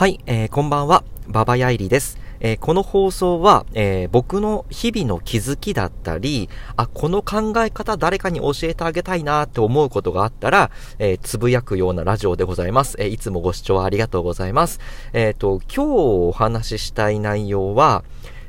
はい、えー、こんばんは、ババヤイリです。えー、この放送は、えー、僕の日々の気づきだったり、あ、この考え方誰かに教えてあげたいなって思うことがあったら、えー、つぶやくようなラジオでございます。えいつもご視聴ありがとうございます。えっ、と、今日お話ししたい内容は、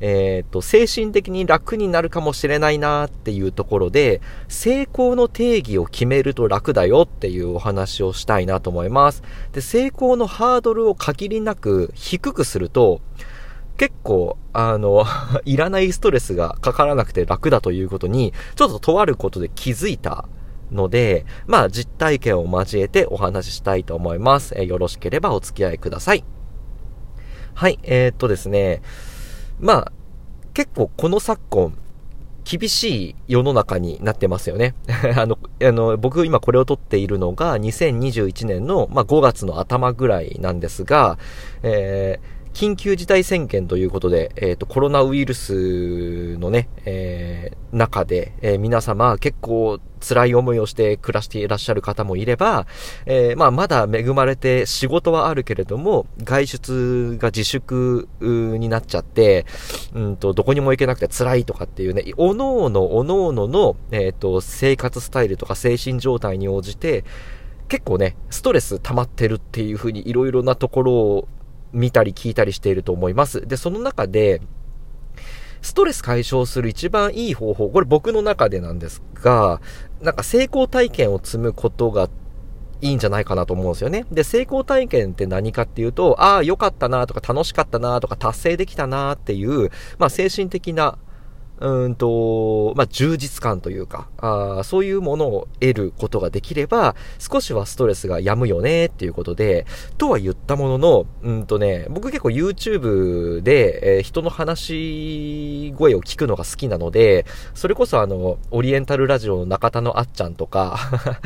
えっ、ー、と、精神的に楽になるかもしれないなっていうところで、成功の定義を決めると楽だよっていうお話をしたいなと思います。で、成功のハードルを限りなく低くすると、結構、あの、いらないストレスがかからなくて楽だということに、ちょっととあることで気づいたので、まあ実体験を交えてお話ししたいと思います。えよろしければお付き合いください。はい、えー、っとですね、まあ、結構この昨今、厳しい世の中になってますよね。あの、あの、僕今これを撮っているのが2021年の、まあ、5月の頭ぐらいなんですが、えー緊急事態宣言ということで、えっ、ー、と、コロナウイルスのね、えー、中で、えー、皆様結構辛い思いをして暮らしていらっしゃる方もいれば、えー、まあ、まだ恵まれて仕事はあるけれども、外出が自粛になっちゃって、うんと、どこにも行けなくて辛いとかっていうね、おのおの、おのおのの、えっ、と、生活スタイルとか精神状態に応じて、結構ね、ストレス溜まってるっていう風にいろいろなところを見たり聞いたりしていると思います。で、その中で、ストレス解消する一番いい方法、これ僕の中でなんですが、なんか成功体験を積むことがいいんじゃないかなと思うんですよね。で、成功体験って何かっていうと、ああ、良かったなとか楽しかったなとか達成できたなっていう、まあ精神的なうんと、まあ、充実感というか、あそういうものを得ることができれば、少しはストレスが止むよねっていうことで、とは言ったものの、うんとね、僕結構 YouTube で、えー、人の話し声を聞くのが好きなので、それこそあの、オリエンタルラジオの中田のあっちゃんとか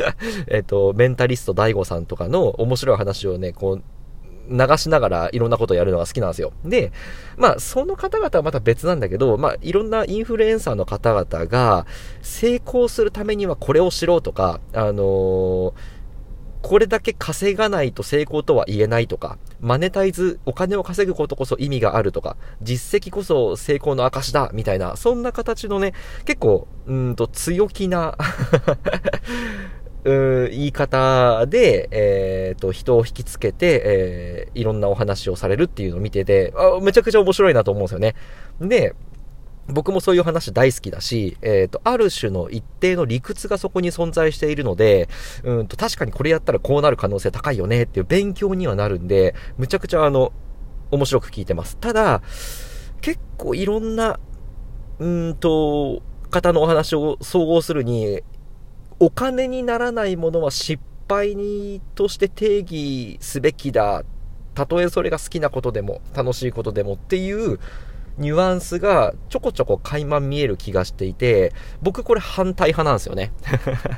えっと、メンタリスト DAIGO さんとかの面白い話をね、こう、流しながらいろんなことをやるのが好きなんですよ。で、まあ、その方々はまた別なんだけど、まあ、いろんなインフルエンサーの方々が、成功するためにはこれをしろとか、あのー、これだけ稼がないと成功とは言えないとか、マネタイズ、お金を稼ぐことこそ意味があるとか、実績こそ成功の証だ、みたいな、そんな形のね、結構、うんと強気なう言い方で、えっ、ー、と、人を引きつけて、えー、いろんなお話をされるっていうのを見てて、あめちゃくちゃ面白いなと思うんですよね。で、僕もそういう話大好きだし、えっ、ー、と、ある種の一定の理屈がそこに存在しているので、うんと、確かにこれやったらこうなる可能性高いよねっていう勉強にはなるんで、むちゃくちゃあの、面白く聞いてます。ただ、結構いろんな、うんと、方のお話を総合するに、お金にならないものは失敗にとして定義すべきだ。たとえそれが好きなことでも、楽しいことでもっていうニュアンスがちょこちょこ垣間見える気がしていて、僕これ反対派なんですよね。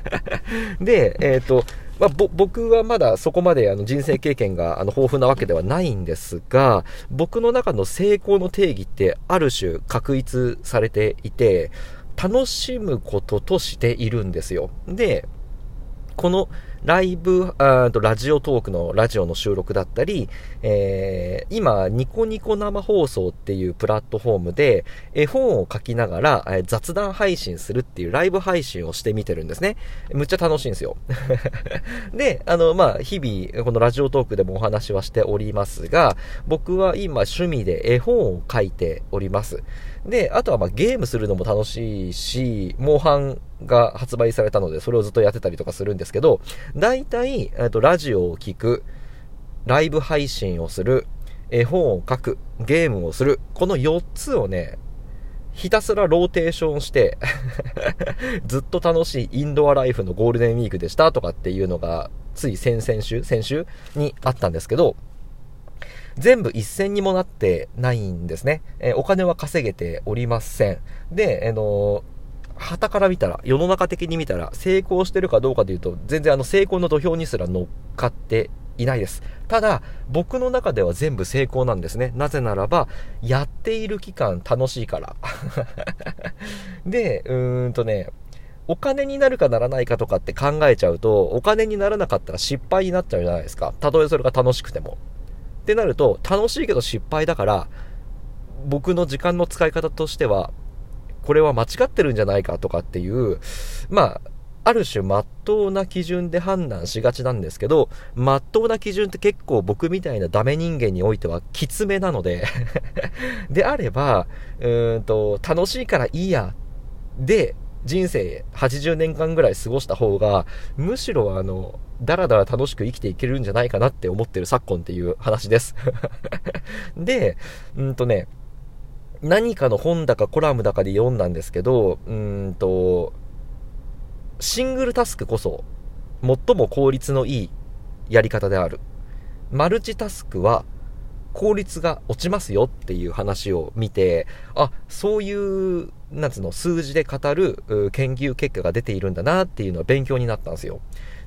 で、えっ、ー、と、まあ、僕はまだそこまであの人生経験があの豊富なわけではないんですが、僕の中の成功の定義ってある種確立されていて、楽しむこととしているんですよ。で、このライブ、あとラジオトークのラジオの収録だったり、えー、今、ニコニコ生放送っていうプラットフォームで、絵本を書きながら、え、雑談配信するっていうライブ配信をしてみてるんですね。むっちゃ楽しいんですよ。で、あの、まあ、日々、このラジオトークでもお話はしておりますが、僕は今趣味で絵本を書いております。で、あとはまあゲームするのも楽しいし、モンハンが発売されたので、それをずっとやってたりとかするんですけど、大体、えっと、ラジオを聴く、ライブ配信をする、絵本を書く、ゲームをする、この4つをね、ひたすらローテーションして ずっと楽しいインドアライフのゴールデンウィークでしたとかっていうのが、つい先々週、先週にあったんですけど、全部一銭にもなってないんですね。えー、お金は稼げておりません。で、あの旗から見たら、世の中的に見たら、成功してるかどうかで言うと、全然あの成功の土俵にすら乗っかっていないです。ただ、僕の中では全部成功なんですね。なぜならば、やっている期間楽しいから。で、うーんとね、お金になるかならないかとかって考えちゃうと、お金にならなかったら失敗になっちゃうじゃないですか。たとえそれが楽しくても。ってなると、楽しいけど失敗だから、僕の時間の使い方としては、これは間違ってるんじゃないかとかっていう、まあ、ある種、まっとうな基準で判断しがちなんですけど、まっとうな基準って結構僕みたいなダメ人間においてはきつめなので であれば、うーんと、楽しいからいいや。で、人生80年間ぐらい過ごした方が、むしろあの、だらだら楽しく生きていけるんじゃないかなって思ってる昨今っていう話です で、うんとね、何かの本だかコラムだかで読んだんですけど、うんと、シングルタスクこそ、最も効率のいいやり方である。マルチタスクは、効率が落ちますよっていう話を見て、あ、そういう、なんつうの、数字で語る研究結果が出ているんだなっていうのは勉強になったんですよ。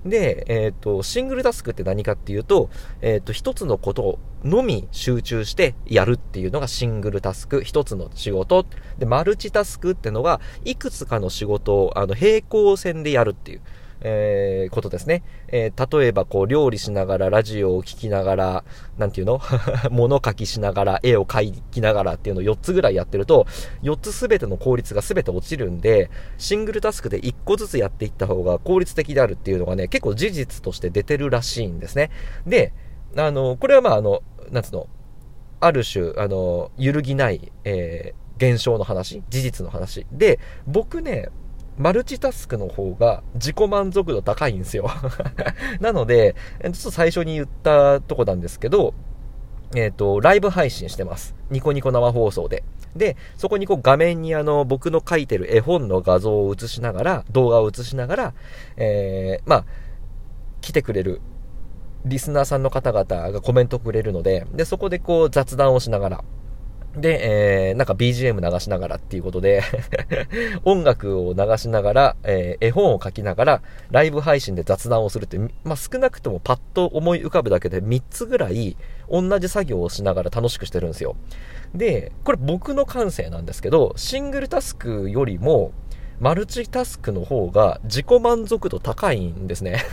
で、えっ、ー、と、シングルタスクって何かっていうと、えっ、ー、と、一つのことのみ集中してやるっていうのがシングルタスク、一つの仕事。で、マルチタスクってのが、いくつかの仕事を、あの、平行線でやるっていう。えー、ことですね。えー、例えばこう料理しながらラジオを聴きながら、なんていうの？物書きしながら絵を描きながらっていうのを4つぐらいやってると、4つすべての効率がすべて落ちるんで、シングルタスクで1個ずつやっていった方が効率的であるっていうのがね、結構事実として出てるらしいんですね。で、あの、これはまああの、なんつうの、ある種、あの、揺るぎない、えー、現象の話、事実の話？で、僕ね、マルチタスクの方が自己満足度高いんですよ なので、ちょっと最初に言ったとこなんですけど、えっ、ー、と、ライブ配信してます。ニコニコ生放送で。で、そこにこう画面にあの、僕の書いてる絵本の画像を映しながら、動画を映しながら、えー、まあ、来てくれるリスナーさんの方々がコメントくれるので、で、そこでこう雑談をしながら、で、えー、なんか BGM 流しながらっていうことで 音楽を流しながら、えー、絵本を書きながら、ライブ配信で雑談をするって、まあ、少なくともパッと思い浮かぶだけで3つぐらい、同じ作業をしながら楽しくしてるんですよ。で、これ僕の感性なんですけど、シングルタスクよりも、マルチタスクの方が自己満足度高いんですね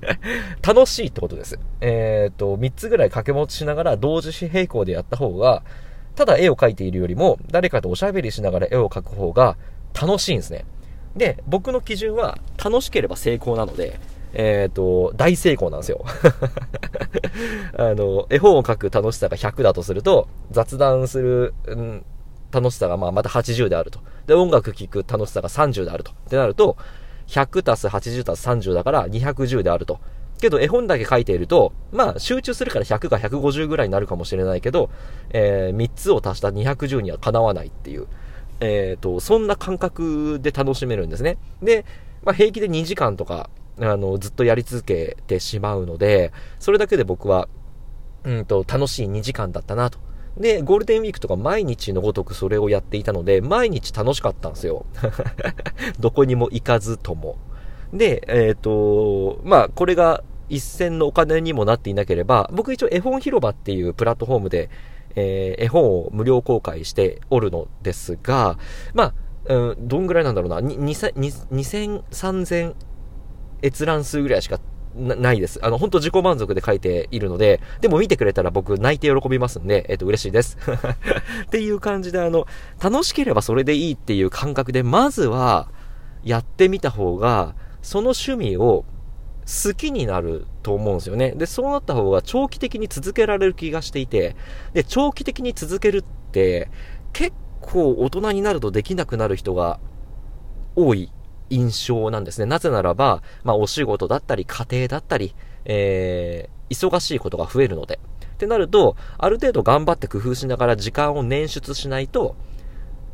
楽しいってことです。えっ、ー、と、3つぐらい掛け持ちしながら同時並行でやった方が、ただ絵を描いているよりも、誰かとおしゃべりしながら絵を描く方が楽しいんですね。で、僕の基準は楽しければ成功なので、えっ、ー、と、大成功なんですよ。あの、絵本を描く楽しさが100だとすると、雑談する、うん、楽しさがまあまた80であると。で、音楽聴く楽しさが30であると。ってなると、100たす80たす30だから210であると。けど絵本だけ書いていると、まあ集中するから100が150ぐらいになるかもしれないけど、えー、3つを足した210にはかなわないっていう、えっ、ー、と、そんな感覚で楽しめるんですね。で、まあ平気で2時間とか、あの、ずっとやり続けてしまうので、それだけで僕は、うんと、楽しい2時間だったなと。で、ゴールデンウィークとか毎日のごとくそれをやっていたので、毎日楽しかったんですよ。どこにも行かずとも。で、えっ、ー、と、まあ、これが一銭のお金にもなっていなければ、僕一応絵本広場っていうプラットフォームで、えー、絵本を無料公開しておるのですが、まあ、うん、どんぐらいなんだろうな、2000、3000閲覧数ぐらいしかないです。あの、本当自己満足で書いているので、でも見てくれたら僕泣いて喜びますんで、えっ、と、嬉しいです。っていう感じで、あの、楽しければそれでいいっていう感覚で、まずは、やってみた方が、その趣味を好きになると思うんですよね。で、そうなった方が長期的に続けられる気がしていて、で、長期的に続けるって、結構大人になるとできなくなる人が多い印象なんですね。なぜならば、まあ、お仕事だったり、家庭だったり、えー、忙しいことが増えるので。ってなると、ある程度頑張って工夫しながら時間を捻出しないと、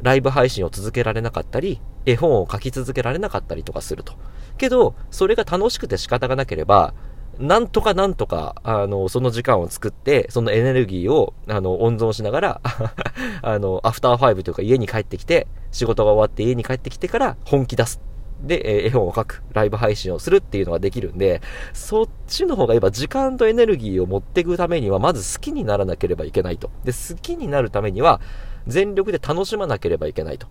ライブ配信を続けられなかったり、絵本を書き続けられなかったりとかすると。けど、それが楽しくて仕方がなければ、なんとかなんとか、あの、その時間を作って、そのエネルギーを、あの、温存しながら、あの、アフターファイブというか家に帰ってきて、仕事が終わって家に帰ってきてから本気出す。で、え絵本を書く、ライブ配信をするっていうのができるんで、そっちの方が今時間とエネルギーを持っていくためには、まず好きにならなければいけないと。で、好きになるためには、全力で楽しまなければいけないと。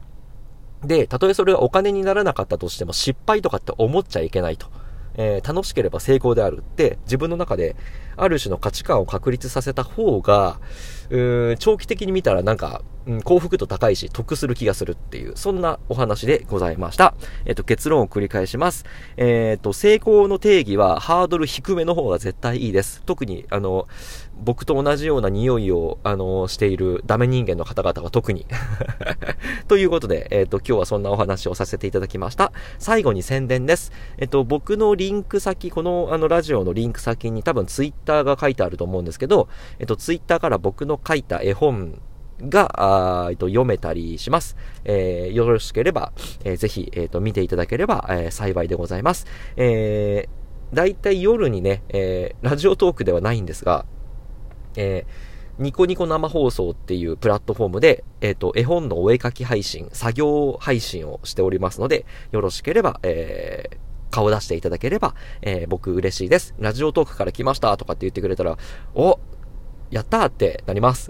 で、たとえそれがお金にならなかったとしても失敗とかって思っちゃいけないと。えー、楽しければ成功であるって自分の中である種の価値観を確立させた方が、うーん、長期的に見たらなんか、うん、幸福度高いし、得する気がするっていう、そんなお話でございました。えっ、と、結論を繰り返します。えっ、と、成功の定義はハードル低めの方が絶対いいです。特に、あの、僕と同じような匂いを、あの、しているダメ人間の方々は特に ということで、えっ、と、今日はそんなお話をさせていただきました。最後に宣伝です。えっ、と、僕のリンク先、この、あの、ラジオのリンク先に多分ツイッターが書いてあると思うんですけど、えっ、と、ツイッターから僕の書いた絵本が、あえっと、読めたりします。えー、よろしければ、えー、ぜひ、えっ、ー、と、見ていただければ、えー、幸いでございます。えー、だいたい夜にね、えー、ラジオトークではないんですが、えー、ニコニコ生放送っていうプラットフォームで、えっ、ー、と、絵本のお絵描き配信、作業配信をしておりますので、よろしければ、えー、顔出していただければ、えー、僕嬉しいです。ラジオトークから来ましたとかって言ってくれたら、お、やったーってなります。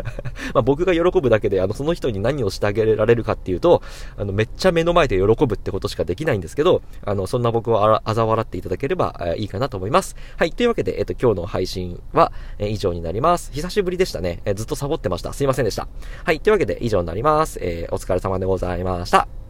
ま僕が喜ぶだけで、あの、その人に何をしてあげられるかっていうと、あの、めっちゃ目の前で喜ぶってことしかできないんですけど、あの、そんな僕をあざ笑っていただければ、え、いいかなと思います。はい。というわけで、えっ、と、今日の配信は、え、以上になります。久しぶりでしたね。え、ずっとサボってました。すいませんでした。はい。というわけで、以上になります。えお疲れ様でございました。